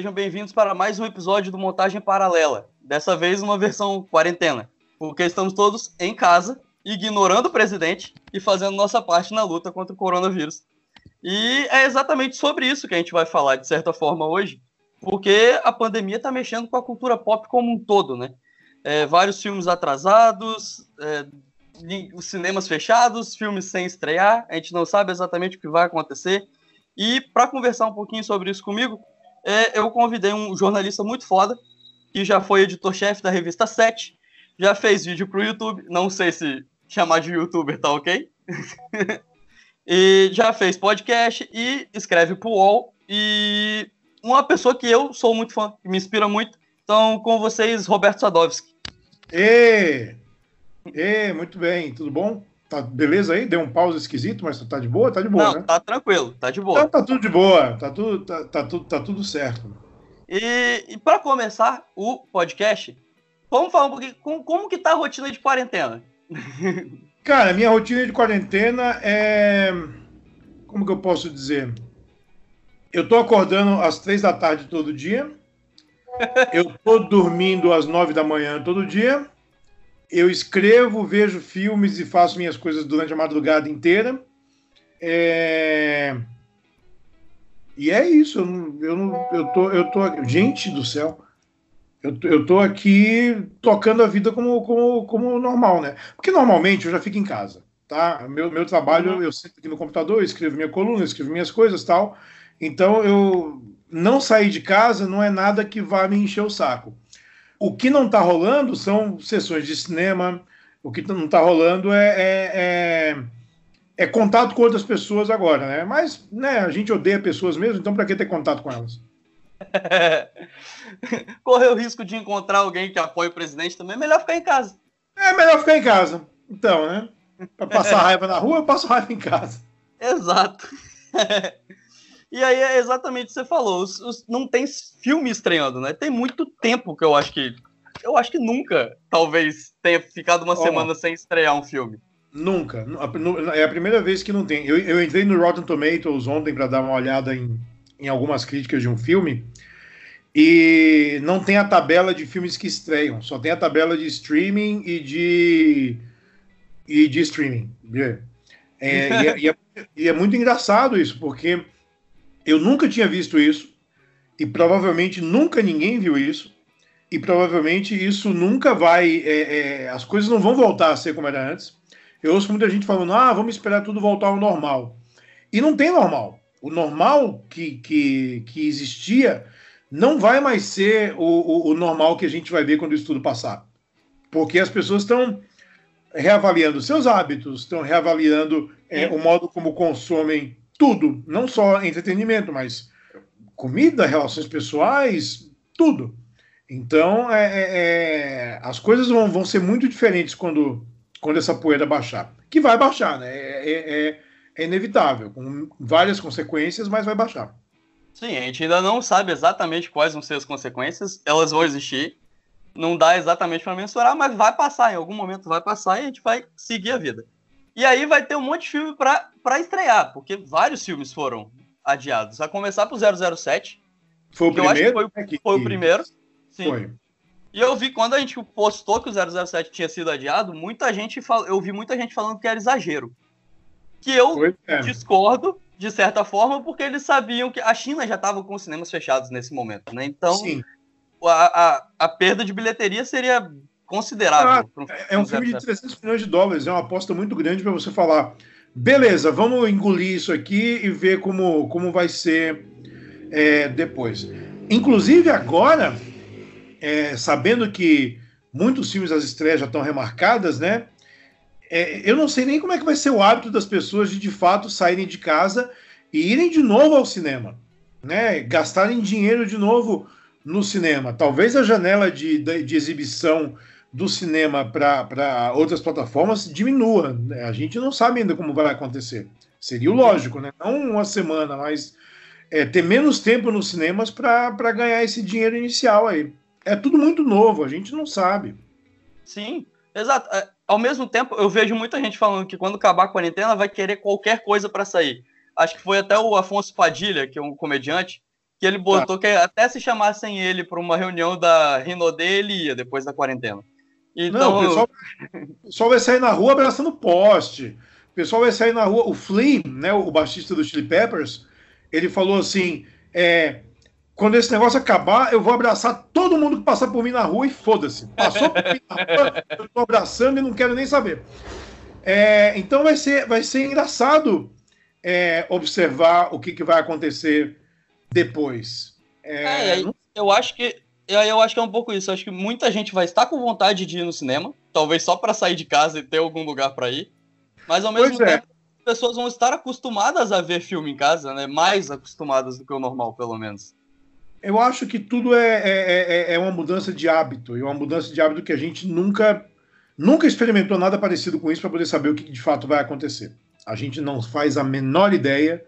Sejam bem-vindos para mais um episódio do Montagem Paralela. Dessa vez uma versão quarentena, porque estamos todos em casa, ignorando o presidente e fazendo nossa parte na luta contra o coronavírus. E é exatamente sobre isso que a gente vai falar, de certa forma, hoje, porque a pandemia está mexendo com a cultura pop como um todo, né? É, vários filmes atrasados, é, cinemas fechados, filmes sem estrear, a gente não sabe exatamente o que vai acontecer. E para conversar um pouquinho sobre isso comigo, é, eu convidei um jornalista muito foda, que já foi editor-chefe da revista 7, já fez vídeo para o YouTube, não sei se chamar de youtuber tá ok, e já fez podcast e escreve para o UOL, e uma pessoa que eu sou muito fã, que me inspira muito, então com vocês, Roberto Sadovski. Ê! Ê, muito bem, tudo bom? Tá beleza aí? Deu um pause esquisito, mas tá de boa? Tá de boa, Não, né? tá tranquilo, tá de boa. Então tá tudo de boa, tá tudo, tá, tá tudo, tá tudo certo. E, e para começar o podcast, vamos falar um pouquinho como, como que tá a rotina de quarentena. Cara, minha rotina de quarentena é. Como que eu posso dizer? Eu tô acordando às três da tarde todo dia. Eu tô dormindo às nove da manhã todo dia eu escrevo, vejo filmes e faço minhas coisas durante a madrugada inteira. É... E é isso. Eu, não, eu, não, eu, tô, eu tô. Gente do céu. Eu, eu tô aqui tocando a vida como, como, como normal, né? Porque normalmente eu já fico em casa, tá? Meu, meu trabalho, uhum. eu sento aqui no computador, eu escrevo minha coluna, escrevo minhas coisas tal. Então eu não sair de casa não é nada que vá me encher o saco. O que não está rolando são sessões de cinema, o que não está rolando é, é, é, é, contato com outras pessoas agora, né? Mas né, a gente odeia pessoas mesmo, então para que ter contato com elas? Correr o risco de encontrar alguém que apoie o presidente também, é melhor ficar em casa. É melhor ficar em casa. Então, né? Para passar raiva na rua, eu passo raiva em casa. Exato. E aí é exatamente o que você falou. Os, os, não tem filme estreando, né? Tem muito tempo que eu acho que. Eu acho que nunca, talvez, tenha ficado uma oh, semana sem estrear um filme. Nunca. É a primeira vez que não tem. Eu, eu entrei no Rotten Tomatoes ontem para dar uma olhada em, em algumas críticas de um filme. E não tem a tabela de filmes que estreiam, só tem a tabela de streaming e de e de streaming. É, e, é, e, é, e, é, muito engraçado isso, porque eu nunca tinha visto isso, e provavelmente nunca ninguém viu isso, e provavelmente isso nunca vai. É, é, as coisas não vão voltar a ser como era antes. Eu ouço muita gente falando, ah, vamos esperar tudo voltar ao normal. E não tem normal. O normal que, que, que existia não vai mais ser o, o, o normal que a gente vai ver quando isso tudo passar. Porque as pessoas estão reavaliando seus hábitos, estão reavaliando é, o modo como consomem tudo, não só entretenimento, mas comida, relações pessoais, tudo. Então, é, é, é, as coisas vão, vão ser muito diferentes quando, quando essa poeira baixar. Que vai baixar, né? É, é, é, é inevitável, com várias consequências, mas vai baixar. Sim, a gente ainda não sabe exatamente quais vão ser as consequências, elas vão existir. Não dá exatamente para mensurar, mas vai passar, em algum momento vai passar e a gente vai seguir a vida. E aí vai ter um monte de filme para estrear, porque vários filmes foram adiados. A começar pro 007. Foi o primeiro? Foi, é foi, o primeiro. Sim. Foi. E eu vi quando a gente postou que o 007 tinha sido adiado, muita gente fal... eu vi muita gente falando que era exagero. Que eu é. discordo, de certa forma, porque eles sabiam que a China já estava com os cinemas fechados nesse momento, né? Então, a, a, a perda de bilheteria seria considerável. Ah, um é um filme de 300 milhões de dólares, é uma aposta muito grande para você falar. Beleza, vamos engolir isso aqui e ver como, como vai ser é, depois. Inclusive agora, é, sabendo que muitos filmes das estreias já estão remarcadas, né? É, eu não sei nem como é que vai ser o hábito das pessoas de de fato saírem de casa e irem de novo ao cinema, né? Gastarem dinheiro de novo no cinema. Talvez a janela de, de, de exibição do cinema para outras plataformas diminua. Né? A gente não sabe ainda como vai acontecer. Seria o lógico, né? Não uma semana, mas é, ter menos tempo nos cinemas para ganhar esse dinheiro inicial aí. É tudo muito novo, a gente não sabe. Sim, exato. É, ao mesmo tempo, eu vejo muita gente falando que quando acabar a quarentena vai querer qualquer coisa para sair. Acho que foi até o Afonso Padilha, que é um comediante, que ele botou tá. que até se chamassem ele para uma reunião da Rinode, ele ia depois da quarentena. Então, Não, o pessoal, o pessoal vai sair na rua abraçando poste. O pessoal vai sair na rua. O Flea, né, o baixista do Chili Peppers, ele falou assim: é, quando esse negócio acabar, eu vou abraçar todo mundo que passar por mim na rua e foda-se. Passou por mim na rua, eu tô abraçando e não quero nem saber. É, então vai ser, vai ser engraçado é, observar o que, que vai acontecer depois. É, é eu acho que eu acho que é um pouco isso. Eu acho que muita gente vai estar com vontade de ir no cinema, talvez só para sair de casa e ter algum lugar para ir. Mas ao mesmo pois é. tempo, as pessoas vão estar acostumadas a ver filme em casa, né? Mais acostumadas do que o normal, pelo menos. Eu acho que tudo é, é, é, é uma mudança de hábito, e uma mudança de hábito que a gente nunca, nunca experimentou nada parecido com isso para poder saber o que de fato vai acontecer. A gente não faz a menor ideia,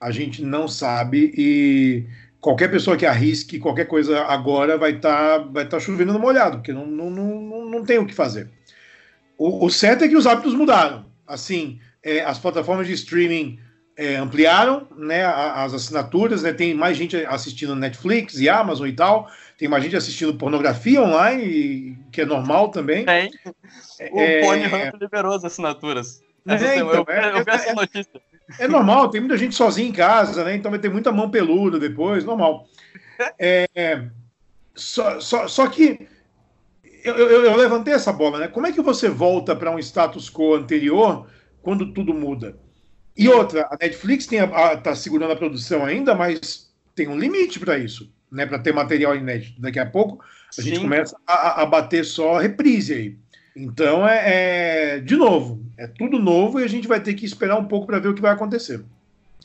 a gente não sabe, e qualquer pessoa que arrisque qualquer coisa agora vai estar tá, vai tá chovendo no molhado, porque não, não, não, não tem o que fazer. O, o certo é que os hábitos mudaram. Assim, é, as plataformas de streaming é, ampliaram né, as assinaturas, né, tem mais gente assistindo Netflix e Amazon e tal, tem mais gente assistindo pornografia online, que é normal também. Tem. O é, Pornhub liberou as assinaturas. É, então, eu, eu, eu vi essa notícia. É normal, tem muita gente sozinha em casa, né? Então vai ter muita mão peluda depois, normal. É, só, só, só que eu, eu, eu, levantei essa bola, né? Como é que você volta para um status quo anterior quando tudo muda? E outra, a Netflix está segurando a produção ainda, mas tem um limite para isso, né? Para ter material inédito. Daqui a pouco a Sim. gente começa a, a, bater só reprise aí. Então é, é, de novo, é tudo novo e a gente vai ter que esperar um pouco para ver o que vai acontecer.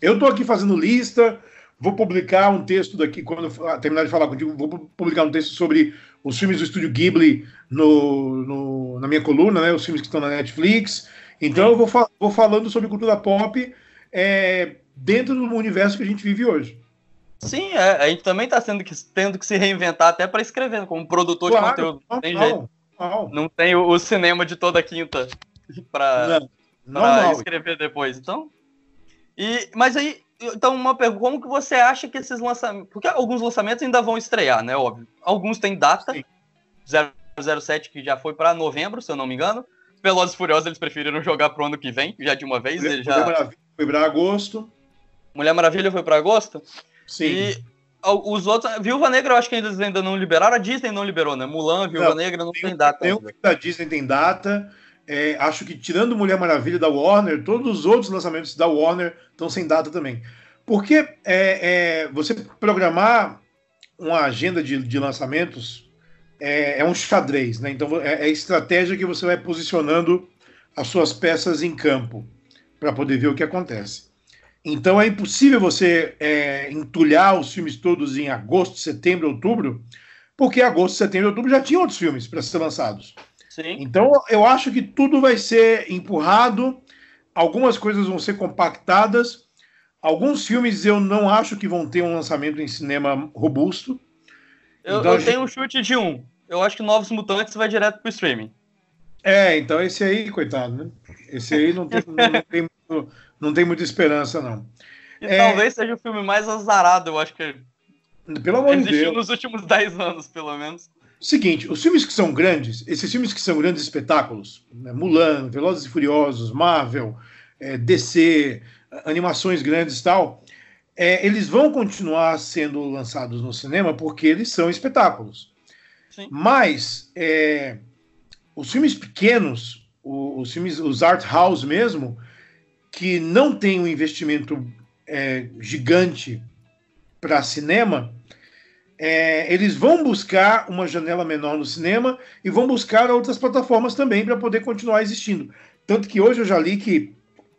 Eu estou aqui fazendo lista, vou publicar um texto daqui quando terminar de falar contigo, vou publicar um texto sobre os filmes do estúdio Ghibli no, no na minha coluna, né? Os filmes que estão na Netflix. Então eu vou, vou falando sobre cultura pop é, dentro do universo que a gente vive hoje. Sim, é, a gente também está tendo que, se reinventar até para escrever, como produtor claro, de conteúdo. Não, tem jeito. Não, não tem o, o, cinema de toda quinta para escrever depois. Então. E, mas aí, então, uma pergunta: como que você acha que esses lançamentos. Porque alguns lançamentos ainda vão estrear, né? Óbvio. Alguns têm data. Sim. 007, que já foi para novembro, se eu não me engano. Velozes Furiosos eles preferiram jogar pro ano que vem, já de uma vez. Mulher, já... Maravilha foi para agosto. Mulher Maravilha foi para agosto? Sim. E os outros. Viúva Negra eu acho que eles ainda não liberaram. A Disney não liberou, né? Mulan, Viúva não, Negra não tem, tem data. Tem da Disney tem data. É, acho que tirando Mulher Maravilha da Warner, todos os outros lançamentos da Warner estão sem data também. Porque é, é, você programar uma agenda de, de lançamentos é, é um xadrez, né? Então é, é estratégia que você vai posicionando as suas peças em campo para poder ver o que acontece. Então é impossível você é, entulhar os filmes todos em agosto, setembro, outubro, porque agosto, setembro, outubro já tinha outros filmes para ser lançados. Sim. Então eu acho que tudo vai ser empurrado, algumas coisas vão ser compactadas, alguns filmes eu não acho que vão ter um lançamento em cinema robusto. Eu, então, eu tenho gente... um chute de um eu acho que Novos Mutantes vai direto pro streaming. É, então esse aí, coitado, né? Esse aí não tem, não, tem, muito, não tem muita esperança, não. E é... talvez seja o filme mais azarado, eu acho que. Pelo amor de Deus. nos últimos 10 anos, pelo menos. Seguinte, os filmes que são grandes, esses filmes que são grandes espetáculos, né, Mulan, Velozes e Furiosos, Marvel, é, DC, animações grandes e tal, é, eles vão continuar sendo lançados no cinema porque eles são espetáculos. Mas é, os filmes pequenos, os, os, filmes, os art house mesmo, que não tem um investimento é, gigante para cinema, é, eles vão buscar uma janela menor no cinema e vão buscar outras plataformas também para poder continuar existindo. Tanto que hoje eu já li que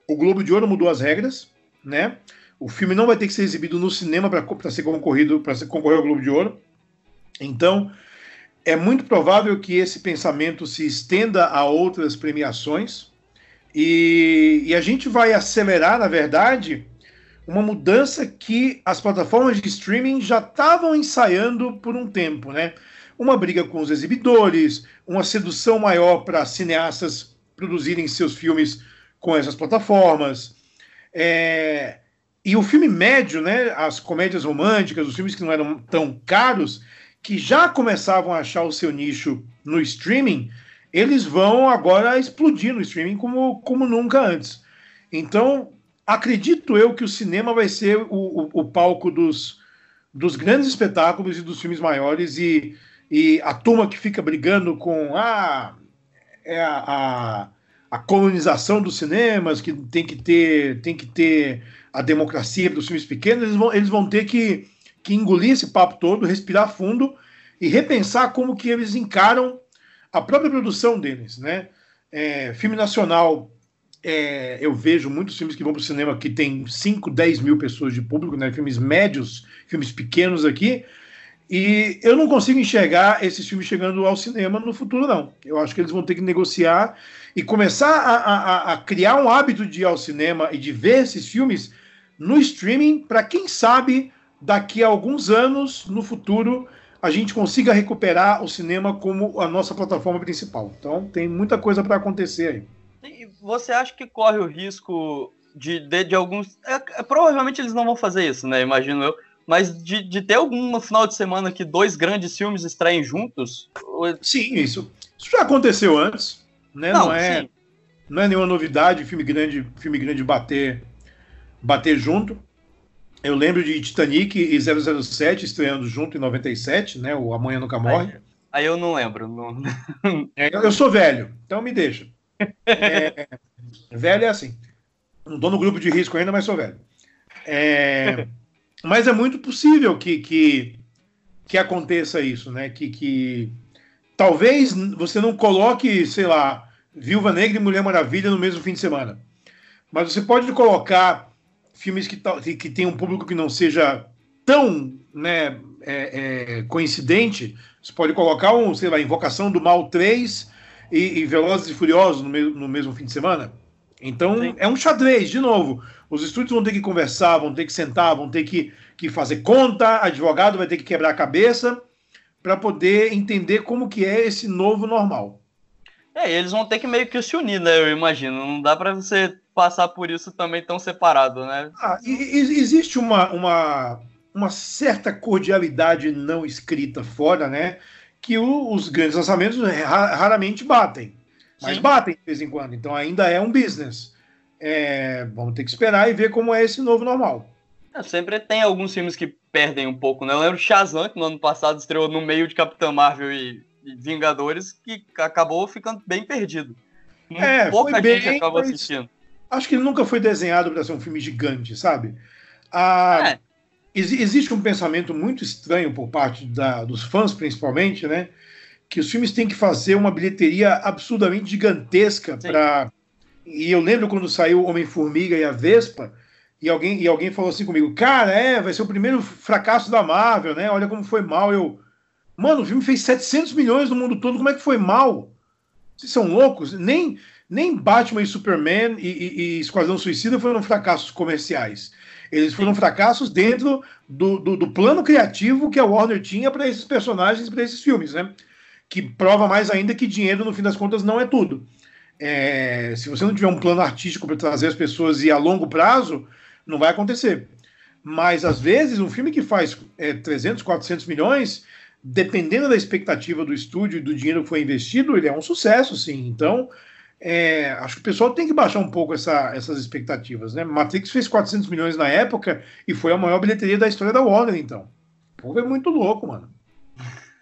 o Globo de Ouro mudou as regras, né? O filme não vai ter que ser exibido no cinema para ser concorrido, para concorrer ao Globo de Ouro. Então, é muito provável que esse pensamento se estenda a outras premiações e, e, a gente vai acelerar, na verdade, uma mudança que as plataformas de streaming já estavam ensaiando por um tempo, né? Uma briga com os exibidores, uma sedução maior para cineastas produzirem seus filmes com essas plataformas. É, e o filme médio, né, as comédias românticas, os filmes que não eram tão caros, que já começavam a achar o seu nicho no streaming, eles vão agora explodir no streaming como, como nunca antes. Então, acredito eu que o cinema vai ser o, o, o palco dos, dos grandes espetáculos e dos filmes maiores, e, e a turma que fica brigando com ah, é a, a, a colonização dos cinemas, que tem que ter, tem que ter a democracia dos filmes pequenos, eles vão, eles vão ter que, que engolir esse papo todo, respirar fundo e repensar como que eles encaram a própria produção deles, né? É, filme nacional, é, eu vejo muitos filmes que vão para o cinema que tem 5, 10 mil pessoas de público, né? Filmes médios, filmes pequenos aqui, e eu não consigo enxergar esses filmes chegando ao cinema no futuro, não. Eu acho que eles vão ter que negociar e começar a, a, a criar um hábito de ir ao cinema e de ver esses filmes no streaming, para quem sabe daqui a alguns anos, no futuro, a gente consiga recuperar o cinema como a nossa plataforma principal. Então, tem muita coisa para acontecer aí. Você acha que corre o risco de, de, de alguns. É, é, provavelmente eles não vão fazer isso, né? Imagino eu. Mas de, de ter algum final de semana que dois grandes filmes estreiem juntos? Sim, isso. Isso já aconteceu antes, né? Não, não é, não é nenhuma novidade filme grande, filme grande bater bater junto. Eu lembro de Titanic e 007 estreando junto em 97, né? O Amanhã Nunca Morre. Aí, aí eu não lembro. Não... É, eu sou velho, então me deixa. É, velho é assim. Não estou no grupo de risco ainda, mas sou velho. É, mas é muito possível que, que, que aconteça isso, né? Que, que talvez você não coloque, sei lá, Viúva Negra e Mulher Maravilha no mesmo fim de semana. Mas você pode colocar filmes que, que tem um público que não seja tão né, é, é, coincidente, você pode colocar um, sei lá, Invocação do Mal 3 e, e Velozes e Furiosos no, me, no mesmo fim de semana. Então Sim. é um xadrez, de novo. Os estúdios vão ter que conversar, vão ter que sentar, vão ter que, que fazer conta, advogado vai ter que quebrar a cabeça para poder entender como que é esse novo normal. É, eles vão ter que meio que se unir, né? Eu imagino. Não dá para você passar por isso também tão separado, né? Ah, e, e, existe uma, uma, uma certa cordialidade não escrita fora, né? Que o, os grandes lançamentos raramente batem. Mas Sim. batem de vez em quando. Então ainda é um business. É, vamos ter que esperar e ver como é esse novo normal. É, sempre tem alguns filmes que perdem um pouco, né? Eu lembro Shazam, que no ano passado estreou no meio de Capitã Marvel e, e Vingadores, que acabou ficando bem perdido. É, Pouca gente bem, acabou assistindo acho que ele nunca foi desenhado para ser um filme gigante, sabe? Ah, é. Ex existe um pensamento muito estranho por parte da, dos fãs, principalmente, né? Que os filmes têm que fazer uma bilheteria absurdamente gigantesca para. E eu lembro quando saiu Homem-Formiga e a Vespa, e alguém, e alguém falou assim comigo: Cara, é, vai ser o primeiro fracasso da Marvel, né? Olha como foi mal. Eu, mano, o filme fez 700 milhões no mundo todo, como é que foi mal? Vocês são loucos? Nem, nem Batman e Superman e, e, e Esquadrão Suicida foram fracassos comerciais. Eles foram fracassos dentro do, do, do plano criativo que a Warner tinha para esses personagens, para esses filmes, né? Que prova mais ainda que dinheiro, no fim das contas, não é tudo. É, se você não tiver um plano artístico para trazer as pessoas e a longo prazo, não vai acontecer. Mas, às vezes, um filme que faz é, 300, 400 milhões, dependendo da expectativa do estúdio e do dinheiro que foi investido, ele é um sucesso, sim. Então, é, acho que o pessoal tem que baixar um pouco essa, essas expectativas, né? Matrix fez 400 milhões na época e foi a maior bilheteria da história da Warner, então. O povo é muito louco, mano.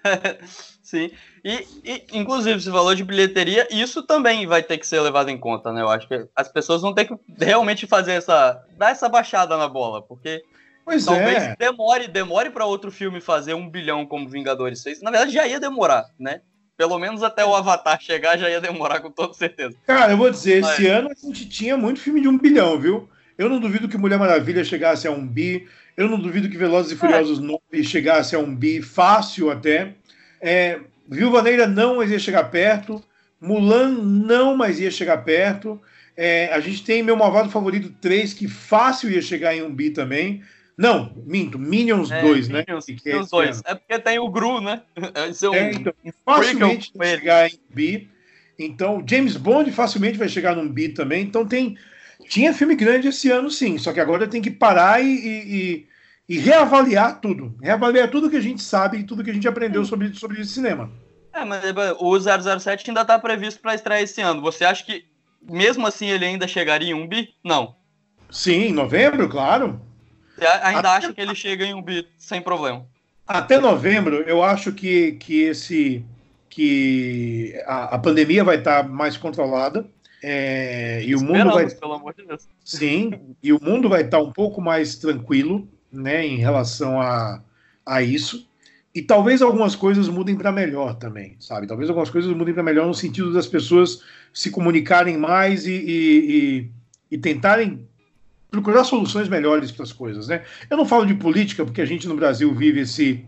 Sim. E, e, inclusive, você falou de bilheteria, isso também vai ter que ser levado em conta, né? Eu acho que as pessoas vão ter que realmente fazer essa. dar essa baixada na bola, porque pois talvez é. demore, demore para outro filme fazer um bilhão como Vingadores 6. Na verdade, já ia demorar, né? Pelo menos até o Avatar chegar já ia demorar com toda certeza. Cara, eu vou dizer, Mas... esse ano a gente tinha muito filme de um bilhão, viu? Eu não duvido que Mulher Maravilha chegasse a um bi. Eu não duvido que Velozes e Furiosos é. 9 chegasse a um bi, fácil até. É, Viúva Negra não, mas ia chegar perto. Mulan não, mas ia chegar perto. É, a gente tem Meu Malvado Favorito 3, que fácil ia chegar em um bi também. Não, minto, Minions é, 2, né? Minions, é, os dois. é porque tem o Gru, né? É, é então, facilmente vai chegar em B. Então, James Bond facilmente vai chegar num B também. Então tem, Tinha filme grande esse ano, sim, só que agora tem que parar e, e, e reavaliar tudo. Reavaliar tudo que a gente sabe e tudo que a gente aprendeu sobre, sobre cinema. É, mas o 007 ainda está previsto para estrear esse ano. Você acha que, mesmo assim, ele ainda chegaria em um bi? Não. Sim, em novembro, claro. Você ainda Até... acha que ele chega em um bi sem problema? Até novembro, eu acho que, que esse que a, a pandemia vai estar tá mais controlada. É, e o mundo vai pelo amor de Deus. sim e o mundo vai estar tá um pouco mais tranquilo né em relação a, a isso e talvez algumas coisas mudem para melhor também sabe talvez algumas coisas mudem para melhor no sentido das pessoas se comunicarem mais e, e, e, e tentarem procurar soluções melhores para as coisas né eu não falo de política porque a gente no Brasil vive esse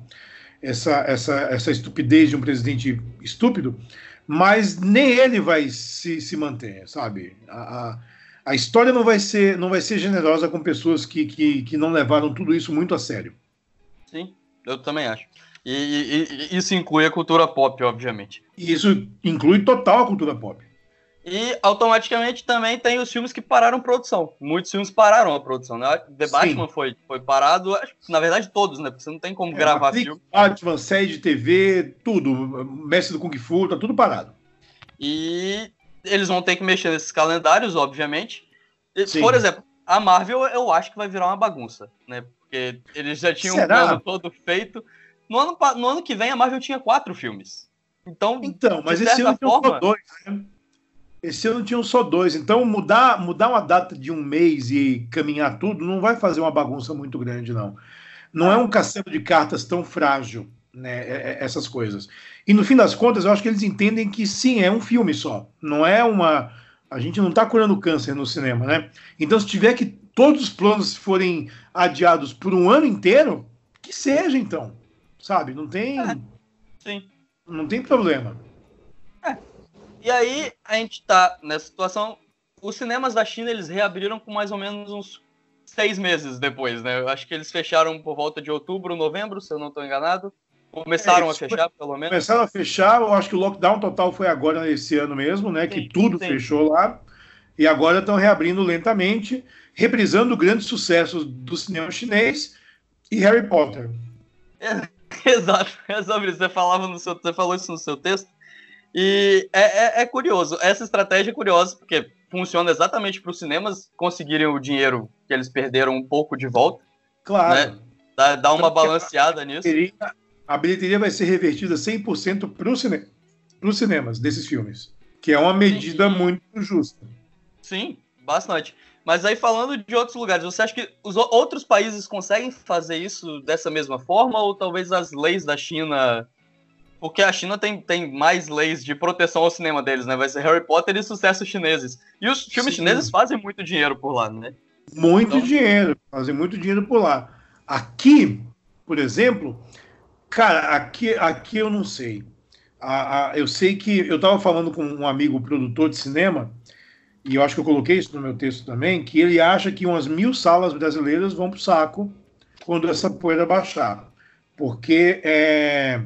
essa, essa, essa estupidez de um presidente estúpido, mas nem ele vai se, se manter, sabe? A, a, a, história não vai ser, não vai ser generosa com pessoas que, que, que não levaram tudo isso muito a sério. Sim, eu também acho. E, e, e isso inclui a cultura pop, obviamente. E isso inclui total a cultura pop. E automaticamente também tem os filmes que pararam produção. Muitos filmes pararam a produção, né? The Batman foi, foi parado, na verdade todos, né? Porque você não tem como é, gravar filme. Batman, série de TV, tudo. Mestre do Kung Fu, tá tudo parado. E eles vão ter que mexer nesses calendários, obviamente. Sim. Por exemplo, a Marvel eu acho que vai virar uma bagunça, né? Porque eles já tinham Será? um plano todo feito. No ano, no ano que vem a Marvel tinha quatro filmes. Então, então mas esse ano forma, dois, né? Esse ano tinham só dois, então mudar, mudar uma data de um mês e caminhar tudo não vai fazer uma bagunça muito grande, não. Não é um castelo de cartas tão frágil, né? É, é, essas coisas. E no fim das contas, eu acho que eles entendem que sim, é um filme só. Não é uma. A gente não está curando câncer no cinema, né? Então, se tiver que todos os planos forem adiados por um ano inteiro, que seja então. Sabe? Não tem. É, sim. Não tem problema. E aí a gente tá nessa situação. Os cinemas da China eles reabriram com mais ou menos uns seis meses depois, né? Eu acho que eles fecharam por volta de outubro, novembro, se eu não estou enganado. Começaram é, a fechar, pelo menos. Começaram a fechar, eu acho que o lockdown total foi agora nesse ano mesmo, né? Sim, que tudo sim. fechou lá. E agora estão reabrindo lentamente, reprisando grandes sucessos do cinema chinês e Harry Potter. É, exato, é sobre isso. Você, falava no seu, você falou isso no seu texto. E é, é, é, curioso, essa estratégia é curiosa, porque funciona exatamente para os cinemas conseguirem o dinheiro que eles perderam um pouco de volta. Claro. Né? Dá, dá uma balanceada a nisso. A bilheteria vai ser revertida 100% para os cine, cinemas desses filmes, que é uma medida Sim. muito justa. Sim, bastante. Mas aí falando de outros lugares, você acha que os outros países conseguem fazer isso dessa mesma forma ou talvez as leis da China porque a China tem, tem mais leis de proteção ao cinema deles, né? Vai ser Harry Potter e sucessos chineses. E os filmes Sim. chineses fazem muito dinheiro por lá, né? Muito então... dinheiro, fazem muito dinheiro por lá. Aqui, por exemplo, cara, aqui, aqui eu não sei. A, a, eu sei que eu estava falando com um amigo produtor de cinema, e eu acho que eu coloquei isso no meu texto também, que ele acha que umas mil salas brasileiras vão para o saco quando essa poeira baixar. Porque é,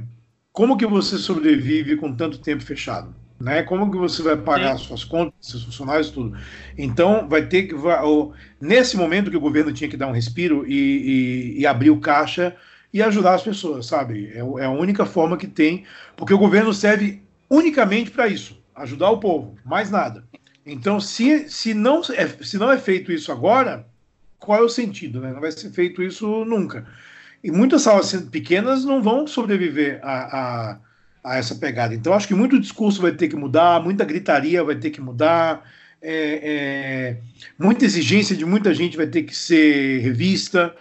como que você sobrevive com tanto tempo fechado? Né? Como que você vai pagar Sim. suas contas, seus funcionários, tudo? Então, vai ter que. Vai, ou, nesse momento que o governo tinha que dar um respiro e, e, e abrir o caixa e ajudar as pessoas, sabe? É, é, a única forma que tem, porque o governo serve unicamente para isso ajudar o povo, mais nada. Então, se, se, não, é, se não é feito isso agora, qual é o sentido? Né? Não vai ser feito isso nunca. E muitas salas pequenas não vão sobreviver a, a, a, essa pegada. Então, acho que muito discurso vai ter que mudar, muita gritaria vai ter que mudar, é, é, muita exigência de muita gente vai ter que ser revista.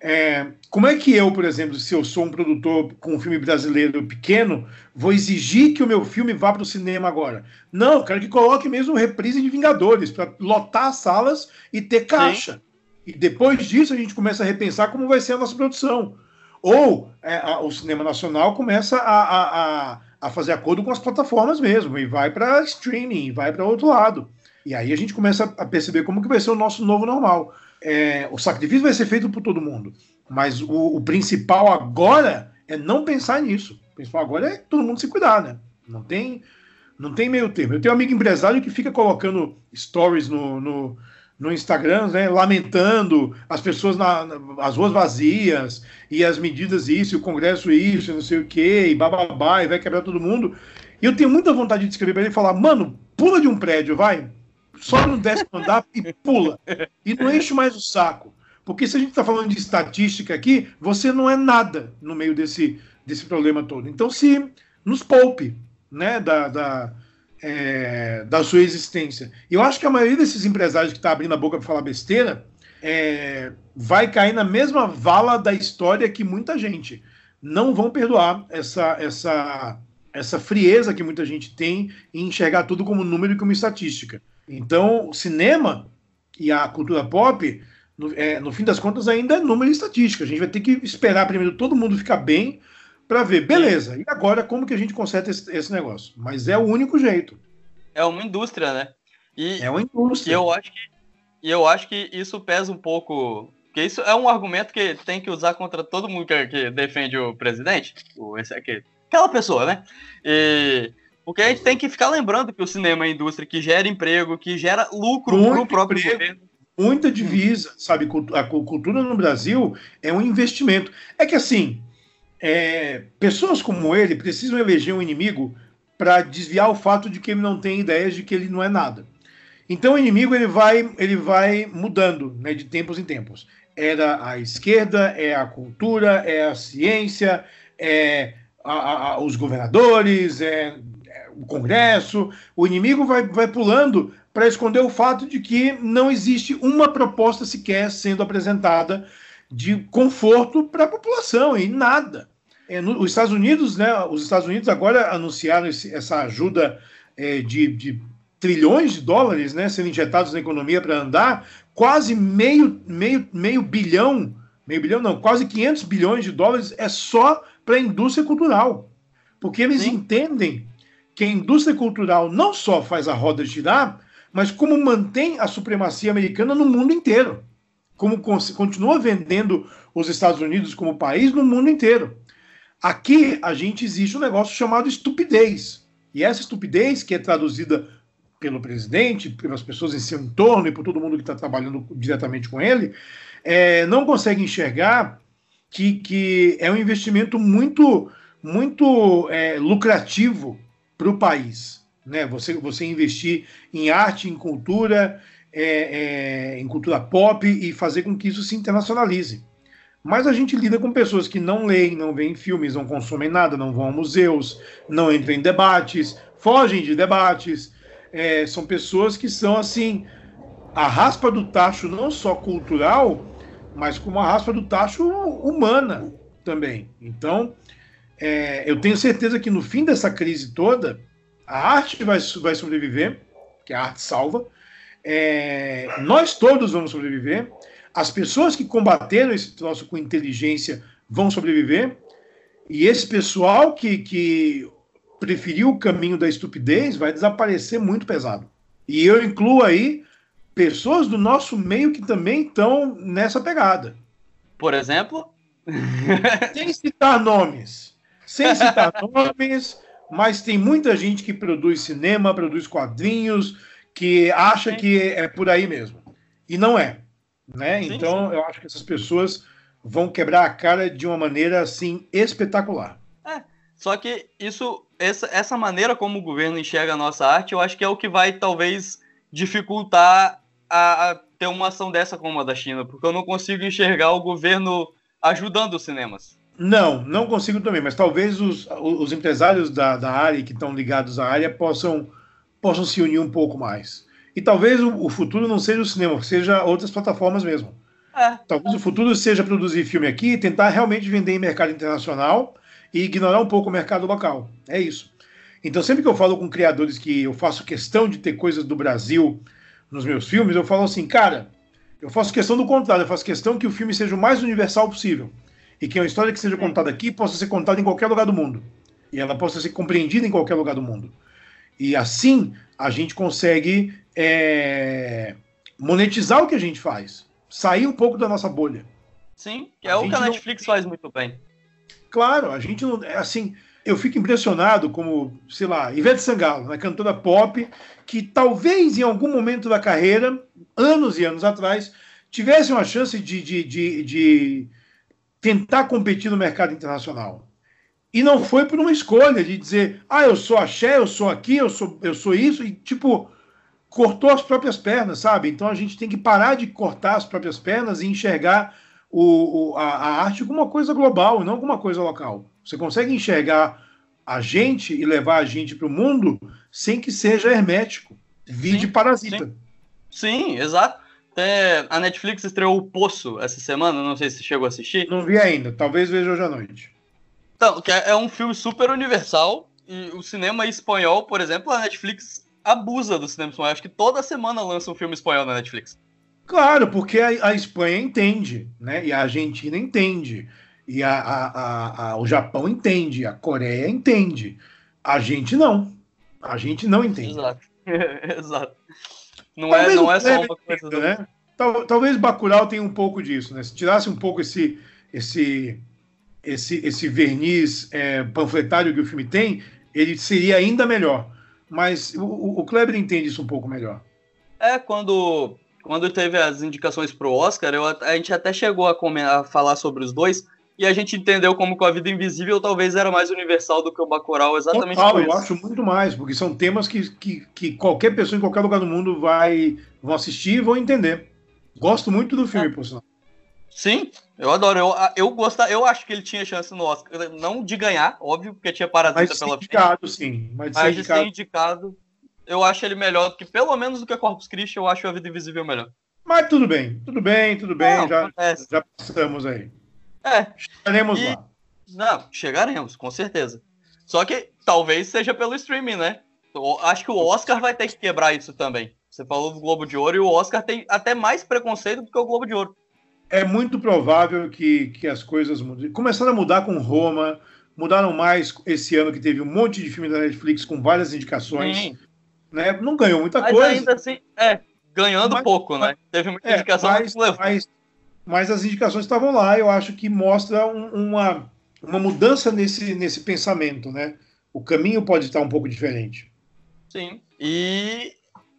É, como é que eu, por exemplo, se eu sou um produtor com um filme brasileiro pequeno, vou exigir que o meu filme vá para o cinema agora? Não, quero que coloque mesmo reprise de Vingadores, para lotar as salas e ter caixa. Sim. E depois disso a gente começa a repensar como vai ser a nossa produção. Ou é, a, o cinema nacional começa a, a, a, fazer acordo com as plataformas mesmo, e vai para streaming, vai para outro lado. E aí a gente começa a perceber como que vai ser o nosso novo normal. É, o sacrifício vai ser feito por todo mundo, mas o, o, principal agora é não pensar nisso. O principal agora é todo mundo se cuidar, né? Não tem, não tem meio termo. Eu tenho um amigo empresário que fica colocando stories no, no no Instagram, né, lamentando as pessoas na, as ruas vazias e as medidas isso, e o Congresso isso, e não sei o que, e bababá, e vai quebrar todo mundo. E eu tenho muita vontade de escrever para ele e falar, mano, pula de um prédio, vai, sobe no décimo andar e pula. E não enche mais o saco. Porque se a gente está falando de estatística aqui, você não é nada no meio desse, desse problema todo. Então, se nos poupe né, da, da, é, da sua existência. E eu acho que a maioria desses empresários que está abrindo a boca para falar besteira é, vai cair na mesma vala da história que muita gente. Não vão perdoar essa, essa, essa frieza que muita gente tem em enxergar tudo como número e como estatística. Então, o cinema e a cultura pop, no, é, no fim das contas, ainda é número e estatística. A gente vai ter que esperar primeiro todo mundo ficar bem para ver, beleza, e agora como que a gente conserta esse, esse, negócio? Mas é o único jeito. É uma indústria, né? E, é uma indústria. E eu acho que, e eu acho que isso pesa um pouco. Porque isso é um argumento que tem que usar contra todo mundo que, que defende o presidente. O, esse aqui, aquela pessoa, né? E, porque a gente tem que ficar lembrando que o cinema é indústria que gera emprego, que gera lucro para o próprio emprego. governo muita divisa, sabe? A cultura no Brasil é um investimento. É que assim, é, pessoas como ele precisam eleger um inimigo para desviar o fato de que ele não tem ideias de que ele não é nada. Então o inimigo ele vai, ele vai mudando né, de tempos em tempos. Era a esquerda, é a cultura, é a ciência, é a, a, os governadores, é, é, o Congresso. O inimigo vai, vai pulando para esconder o fato de que não existe uma proposta sequer sendo apresentada de conforto para a população e nada. É, os Estados Unidos, né, os Estados Unidos agora anunciaram esse, essa ajuda é, de, de, trilhões de dólares né, sendo injetados na economia para andar, quase meio, meio, meio bilhão, meio bilhão não, quase 500 bilhões de dólares é só para a indústria cultural. Porque eles Sim. entendem que a indústria cultural não só faz a roda girar, mas como mantém a supremacia americana no mundo inteiro. Como continua vendendo os Estados Unidos como país no mundo inteiro. Aqui a gente existe um negócio chamado estupidez. E essa estupidez, que é traduzida pelo presidente, pelas pessoas em seu entorno e por todo mundo que está trabalhando diretamente com ele, é, não consegue enxergar que, que é um investimento muito, muito é, lucrativo para o país. Né? Você, você investir em arte, em cultura, é, é, em cultura pop e fazer com que isso se internacionalize. Mas a gente lida com pessoas que não leem, não veem filmes, não consomem nada, não vão a museus, não entram em debates, fogem de debates. É, são pessoas que são assim a raspa do tacho não só cultural, mas como a raspa do tacho humana também. Então, é, eu tenho certeza que no fim dessa crise toda, a arte vai, vai sobreviver, que a arte salva. É, nós todos vamos sobreviver as pessoas que combateram esse troço com inteligência vão sobreviver, e esse pessoal que, que preferiu o caminho da estupidez vai desaparecer muito pesado. E eu incluo aí pessoas do nosso meio que também estão nessa pegada. Por exemplo? Sem citar nomes. Sem citar nomes, mas tem muita gente que produz cinema, produz quadrinhos, que acha que é por aí mesmo. E não é. Né? Sim, então, sim. eu acho que essas pessoas vão quebrar a cara de uma maneira assim espetacular. É, só que isso, essa, essa maneira como o governo enxerga a nossa arte, eu acho que é o que vai talvez dificultar a, a ter uma ação dessa como a da China, porque eu não consigo enxergar o governo ajudando os cinemas. Não, não consigo também, mas talvez os, os empresários da, da área que estão ligados à área possam, possam se unir um pouco mais. E talvez o, o futuro não seja o cinema, seja outras plataformas mesmo. É. Talvez o futuro seja produzir filme aqui e tentar realmente vender em mercado internacional e ignorar um pouco o mercado local. É isso. Então, sempre que eu falo com criadores que eu faço questão de ter coisas do Brasil nos meus filmes, eu falo assim, cara, eu faço questão do contrário, eu faço questão que o filme seja o mais universal possível. E que uma história que seja contada aqui possa ser contada em qualquer lugar do mundo. E ela possa ser compreendida em qualquer lugar do mundo. E assim a gente consegue é, monetizar o que a gente faz, sair um pouco da nossa bolha. Sim, é a o que a Netflix não... faz muito bem. Claro, a gente não. É assim, eu fico impressionado como, sei lá, Ivete Sangalo, uma cantora pop, que talvez em algum momento da carreira, anos e anos atrás, tivesse uma chance de, de, de, de tentar competir no mercado internacional. E não foi por uma escolha de dizer, ah, eu sou axé, eu sou aqui, eu sou, eu sou isso, e tipo, cortou as próprias pernas, sabe? Então a gente tem que parar de cortar as próprias pernas e enxergar o, o a, a, arte como uma coisa global, não como uma coisa local. Você consegue enxergar a gente e levar a gente para o mundo sem que seja hermético. Vide sim, parasita. Sim. sim, exato. É, a Netflix estreou O Poço essa semana, não sei se chegou a assistir. Não vi ainda, talvez veja hoje à noite. Então, que é, é um filme super universal. E o cinema espanhol, por exemplo, a Netflix abusa do cinema espanhol. Acho que toda semana lança um filme espanhol na Netflix. Claro, porque a, a Espanha entende, né? E a Argentina entende. E a, a, a, o Japão entende, a Coreia entende. A gente não. A gente não entende. Exato. Exato. Não é, não é só uma coisa né? Tal, talvez Bacurau tenha um pouco disso, né? Se tirasse um pouco esse esse esse, esse verniz é, panfletário que o filme tem, ele seria ainda melhor. Mas o, o Kleber entende isso um pouco melhor. É, quando, quando teve as indicações para o Oscar, eu, a gente até chegou a, a, falar sobre os dois, e a gente entendeu como que a vida invisível talvez era mais universal do que o Bacurau, exatamente Total. Eu acho muito mais, porque são temas que, que, que qualquer pessoa em qualquer lugar do mundo vai vão assistir e vão entender. Gosto muito do filme, é. por sinal. Sim, eu adoro. Eu, eu, gosto, eu acho que ele tinha chance no Oscar. Não de ganhar, óbvio, porque tinha Parasita mas pela indicado, frente. Sim, mas, mas de ser indicado, eu acho ele melhor do que, pelo menos do que Corpus Christi, eu acho a Vida Invisível melhor. Mas tudo bem, tudo bem, tudo bem. Não, já, já passamos aí. É. Chegaremos e... lá. Não, chegaremos, com certeza. Só que talvez seja pelo streaming, né? Eu acho que o Oscar vai ter que quebrar isso também. Você falou do Globo de Ouro e o Oscar tem até mais preconceito do que o Globo de Ouro é muito provável que, que as coisas mudem. Começaram a mudar com Roma, mudaram mais esse ano que teve um monte de filme da Netflix com várias indicações. Né? Não ganhou muita mas coisa. ainda assim, é, ganhando mas, pouco, né? Teve muita é, indicação, mas, mas, mas, as indicações estavam lá, eu acho que mostra um, uma, uma mudança nesse, nesse pensamento, né? O caminho pode estar um pouco diferente. Sim, e,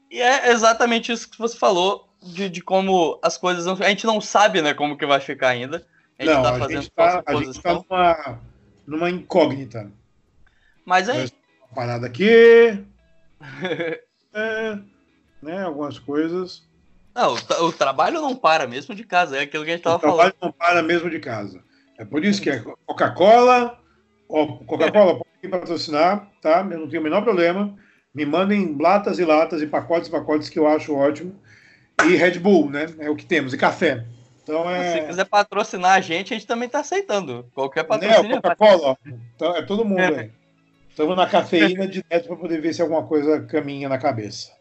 e é exatamente isso que você falou de, de como as coisas. A gente não sabe, né, como que vai ficar ainda. A gente não, tá fazendo tá, a gente tá numa, numa incógnita. Mas aí. Uma parada aqui. é, né, algumas coisas. Não, o, o, trabalho não para mesmo de casa, é aquilo que a gente tava falando. O trabalho não para mesmo de casa. É por isso que é Coca-Cola, Coca-Cola pode patrocinar, tá? Eu não tenho o menor problema. Me mandem latas e latas e pacotes e pacotes que eu acho ótimo e Red Bull, né? É o que temos, e café. Então é... Se quiser patrocinar a gente, a gente também está aceitando. Qualquer patrocínio. É, Coca-Cola, então, é todo mundo aí. Estamos na cafeína direto para poder ver se alguma coisa caminha na cabeça.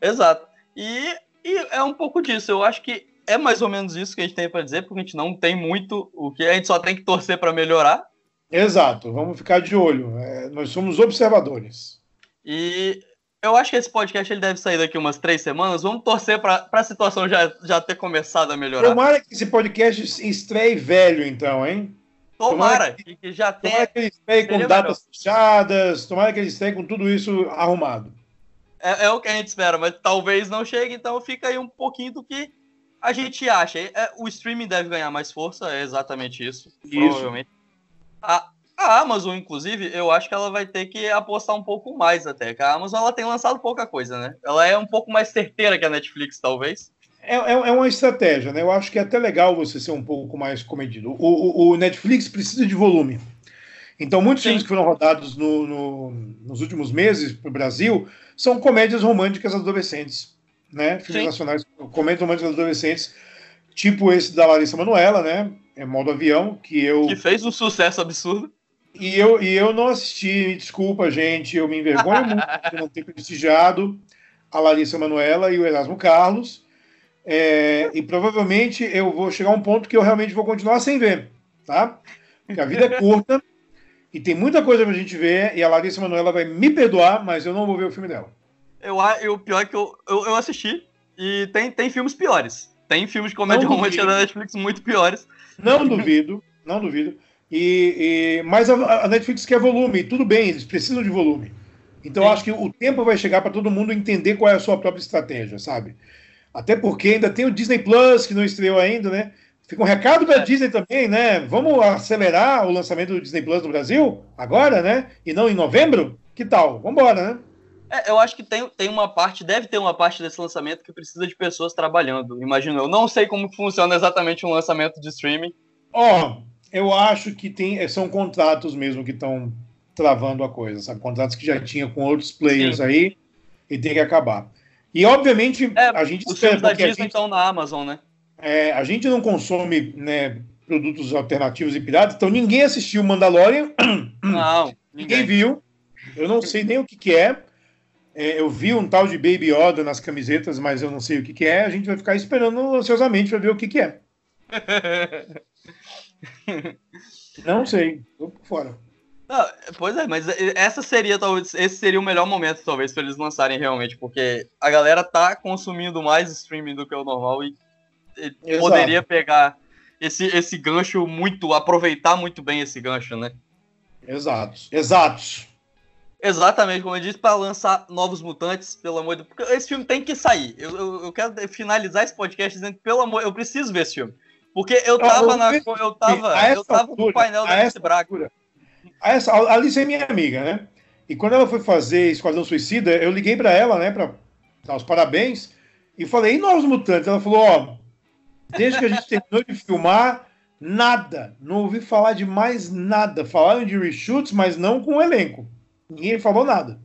Exato. E, e, é um pouco disso. Eu acho que é mais ou menos isso que a gente tem para dizer, porque a gente não tem muito o que a gente só tem que torcer para melhorar. Exato. Vamos ficar de olho. É, nós somos observadores. E eu acho que esse podcast ele deve sair daqui umas três semanas. Vamos torcer para a situação já, já ter começado a melhorar. Tomara que esse podcast estreie velho, então, hein? Tomara, tomara que, que, já tenha. Tomara que ele estreie com datas melhor. fechadas, tomara que ele estreie com tudo isso arrumado. É, é, o que a gente espera, mas talvez não chegue, então fica aí um pouquinho do que a gente acha. É, o streaming deve ganhar mais força, é exatamente isso. isso. Provavelmente. A, a Amazon, inclusive, eu acho que ela vai ter que apostar um pouco mais até. Que a Amazon ela tem lançado pouca coisa, né? Ela é um pouco mais certeira que a Netflix, talvez. É, é, é uma estratégia, né? Eu acho que é até legal você ser um pouco mais comedido. O, o, o Netflix precisa de volume. Então, muitos Sim. filmes que foram rodados no, no, nos últimos meses para o Brasil são comédias românticas adolescentes, né? Filmes Sim. nacionais, comédias românticas adolescentes, tipo esse da Larissa Manoela, né? É Modo Avião, que eu... Que fez um sucesso absurdo. E eu, e eu não assisti, desculpa, gente, eu me envergonho muito de não ter prestigiado a Larissa Manuela e o Erasmo Carlos. É, e provavelmente eu vou chegar a um ponto que eu realmente vou continuar sem ver, tá? Porque a vida é curta e tem muita coisa pra gente ver, e a Larissa Manuela vai me perdoar, mas eu não vou ver o filme dela. Eu, o pior é que eu, eu, eu, assisti e tem, tem filmes piores. Tem filmes de comédia romântica da Netflix muito piores. Não duvido, não duvido. E, e mas a, a, Netflix quer volume, tudo bem, eles precisam de volume. Então acho que o tempo vai chegar para todo mundo entender qual é a sua própria estratégia, sabe? Até porque ainda tem o Disney Plus que não estreou ainda, né? Fica um recado da é. Disney também, né? Vamos acelerar o lançamento do Disney Plus no Brasil agora, né? E não em novembro? Que tal? Vamos embora, né? É, eu acho que tem, tem uma parte, deve ter uma parte desse lançamento que precisa de pessoas trabalhando, imagino eu. Não sei como funciona exatamente um lançamento de streaming. Ó, oh, eu acho que tem, são contratos mesmo que estão travando a coisa, sabe? Contratos que já tinha com outros players Sim. aí e tem que acabar. E obviamente é, a gente os filmes da Disney gente, estão na Amazon, né? É, a gente não consome né, produtos alternativos e piratas, então ninguém assistiu Mandalorian. Não, ninguém. ninguém viu. Eu não sei nem o que, que é. É, eu vi um tal de Baby Yoda nas camisetas, mas eu não sei o que, que é. A gente vai ficar esperando ansiosamente para ver o que, que é. não sei, vou por fora. Não, pois é, mas essa seria talvez esse seria o melhor momento talvez para eles lançarem realmente, porque a galera tá consumindo mais streaming do que o normal e, e poderia pegar esse, esse gancho muito, aproveitar muito bem esse gancho, né? Exato, exato. Exatamente, como eu disse, para lançar novos mutantes, pelo amor de Deus. Porque esse filme tem que sair. Eu, eu, eu, quero finalizar esse podcast dizendo que, pelo amor, eu preciso ver esse filme. Porque eu tava, eu, na, eu tava, eu tava altura, no painel da Alice Braga. A, essa, a Alice é minha amiga, né? E quando ela foi fazer Esquadrão Suicida, eu liguei para ela, né, para dar os parabéns, e falei, e Novos Mutantes? Ela falou, ó, desde que a gente terminou de filmar, nada, não ouvi falar de mais nada. Falaram de reshoots, mas não com o elenco. Ninguém falou nada.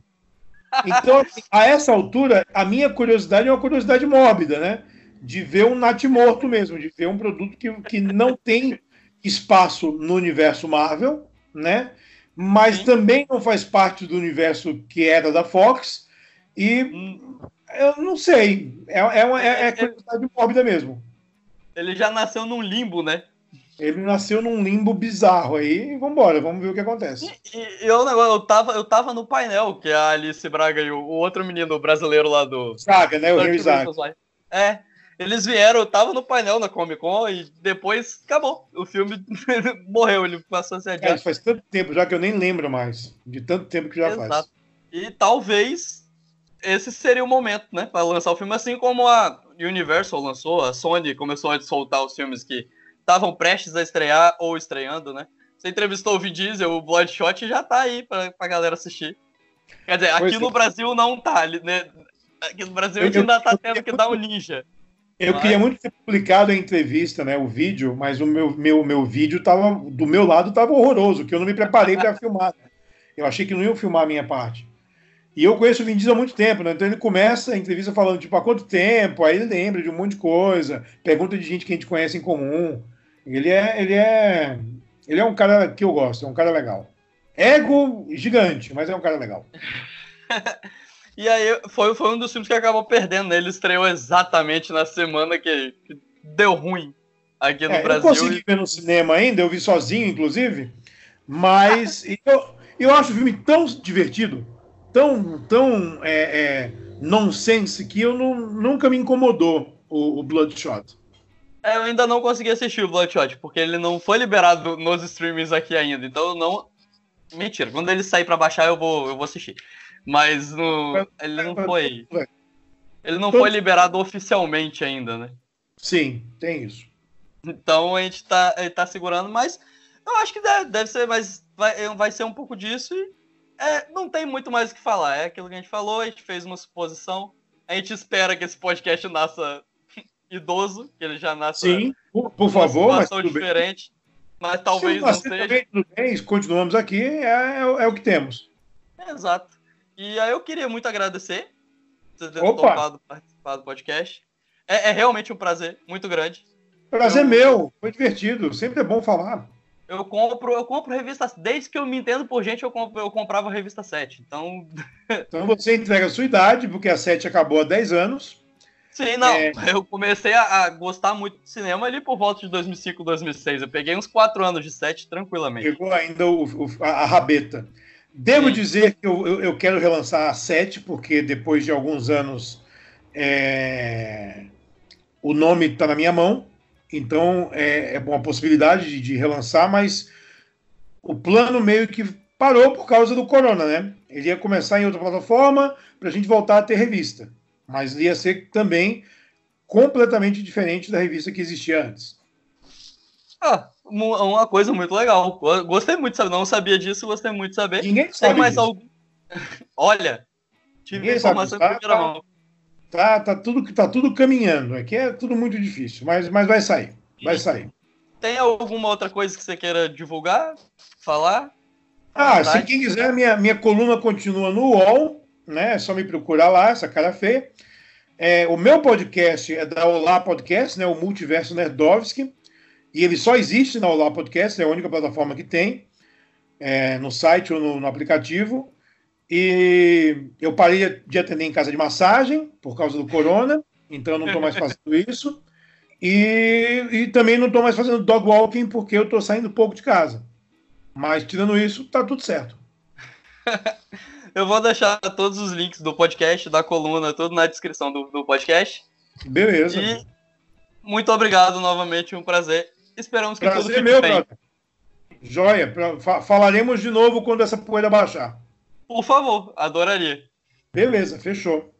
Então, a essa altura, a minha curiosidade é uma curiosidade mórbida, né? De ver um Nat morto mesmo, de ver um produto que, que não tem espaço no universo Marvel, né? Mas Sim. também não faz parte do universo que era da Fox. E hum. eu não sei. É, é, uma, é, é curiosidade mórbida mesmo. Ele já nasceu num limbo, né? Ele nasceu num limbo bizarro aí. Vambora, vamos ver o que acontece. E, e eu, eu, tava, eu tava no painel, que é a Alice Braga e o, o outro menino brasileiro lá do. Saga, né? O Rio. É. Eles vieram, eu tava no painel na Comic Con e depois acabou. O filme morreu, ele passou a ser adiado. É, faz tanto tempo já que eu nem lembro mais. De tanto tempo que já Exato. faz. E talvez esse seria o momento, né? Para lançar o filme, assim como a Universal lançou, a Sony começou a soltar os filmes que estavam prestes a estrear ou estreando, né? Você entrevistou o Vin Diesel, o Bloodshot já tá aí pra, pra galera assistir. Quer dizer, aqui no é. Brasil não tá, né? Aqui no Brasil a gente ainda tá tendo que dar um ninja. Eu queria muito ter publicado a entrevista, né, o vídeo, mas o meu, meu, meu vídeo tava, do meu lado tava horroroso, que eu não me preparei para filmar. Eu achei que não iam filmar a minha parte. E eu conheço o Vin Diesel há muito tempo, né? Então ele começa a entrevista falando, tipo, há quanto tempo? Aí ele lembra de um monte de coisa, pergunta de gente que a gente conhece em comum. Ele é, ele é, ele é um cara que eu gosto, é um cara legal. Ego gigante, mas é um cara legal. e aí foi, foi um dos filmes que acabou perdendo, né? Ele estreou exatamente na semana que, que deu ruim aqui no é, Brasil. Eu consegui ver no cinema ainda, eu vi sozinho, inclusive, mas eu, eu acho o filme tão divertido, tão, tão é, é, nonsense, que eu não, nunca me incomodou o, o Bloodshot. É, eu ainda não consegui assistir o Bloodshot, porque ele não foi liberado nos streamings aqui ainda. Então não. Mentira, quando ele sair pra baixar eu vou, eu vou assistir. Mas no... ele não foi. Ele não foi liberado oficialmente ainda, né? Sim, tem isso. Então a gente tá, tá segurando, mas eu acho que deve, deve ser, mas vai, vai ser um pouco disso e é, não tem muito mais o que falar. É aquilo que a gente falou, a gente fez uma suposição. A gente espera que esse podcast nasça idoso, que ele já nasce Sim, por, por favor, mas diferente. Bem. Mas talvez Sim, não seja. Tudo bem, continuamos aqui, é, é, é, o que temos. Exato. E aí eu queria muito agradecer vocês terem topado participar do podcast. É, é, realmente um prazer muito grande. Prazer eu, meu, foi divertido, sempre é bom falar. Eu compro, eu compro revista, desde que eu me entendo por gente, eu, compro, eu comprava a revista 7. Então. então você entrega a sua idade, porque a 7 acabou há 10 anos. Sim, não. É... Eu comecei a, a, gostar muito de cinema ali por volta de 2005, 2006. Eu peguei uns quatro anos de set tranquilamente. Pegou ainda o, o, a, a, rabeta. Devo Sim. dizer que eu, eu, eu, quero relançar a sete, porque depois de alguns anos é... o nome está na minha mão. Então é, é uma possibilidade de, de relançar, mas o plano meio que parou por causa do corona, né? Ele ia começar em outra plataforma para a gente voltar a ter revista. Mas ia ser também completamente diferente da revista que existia antes. Ah, uma coisa muito legal. Gostei muito de saber. Não sabia disso, gostei muito de saber. Ninguém sabe. Tem mais algum. Olha, tive Ninguém informação sabe. em primeira tá, mão. Tá, tá, tudo, tá tudo caminhando. Aqui é tudo muito difícil, mas, mas vai sair. Vai sair. Tem alguma outra coisa que você queira divulgar? Falar? Ah, se quem quiser, minha, minha coluna continua no UOL, né? É só me procurar lá, essa cara feia. É, o meu podcast é da Olá Podcast, né? O Multiverso Nerdovski. E ele só existe na Olá Podcast, é a única plataforma que tem, é, no site ou no, no, aplicativo. E eu parei de atender em casa de massagem por causa do corona, então eu não estou mais fazendo isso. E, e também não estou mais fazendo dog walking porque eu estou saindo pouco de casa. Mas tirando isso, tá tudo certo. eu vou deixar todos os links do podcast, da coluna, tudo na descrição do, do podcast. Beleza. E muito obrigado novamente, um prazer. Esperamos que prazer tudo fique meu, bem. Brother. Joia, pra, falaremos de novo quando essa poeira baixar. Por favor, adoraria. Beleza, fechou.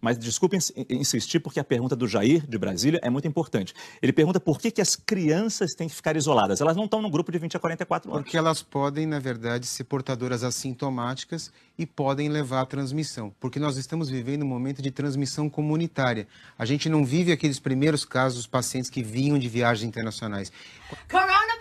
Mas desculpe insistir, porque a pergunta do Jair, de Brasília, é muito importante. Ele pergunta por que, que as crianças têm que ficar isoladas. Elas não estão no grupo de 20 a 44 anos. Porque elas podem, na verdade, ser portadoras assintomáticas e podem levar à transmissão. Porque nós estamos vivendo um momento de transmissão comunitária. A gente não vive aqueles primeiros casos dos pacientes que vinham de viagens internacionais. Corona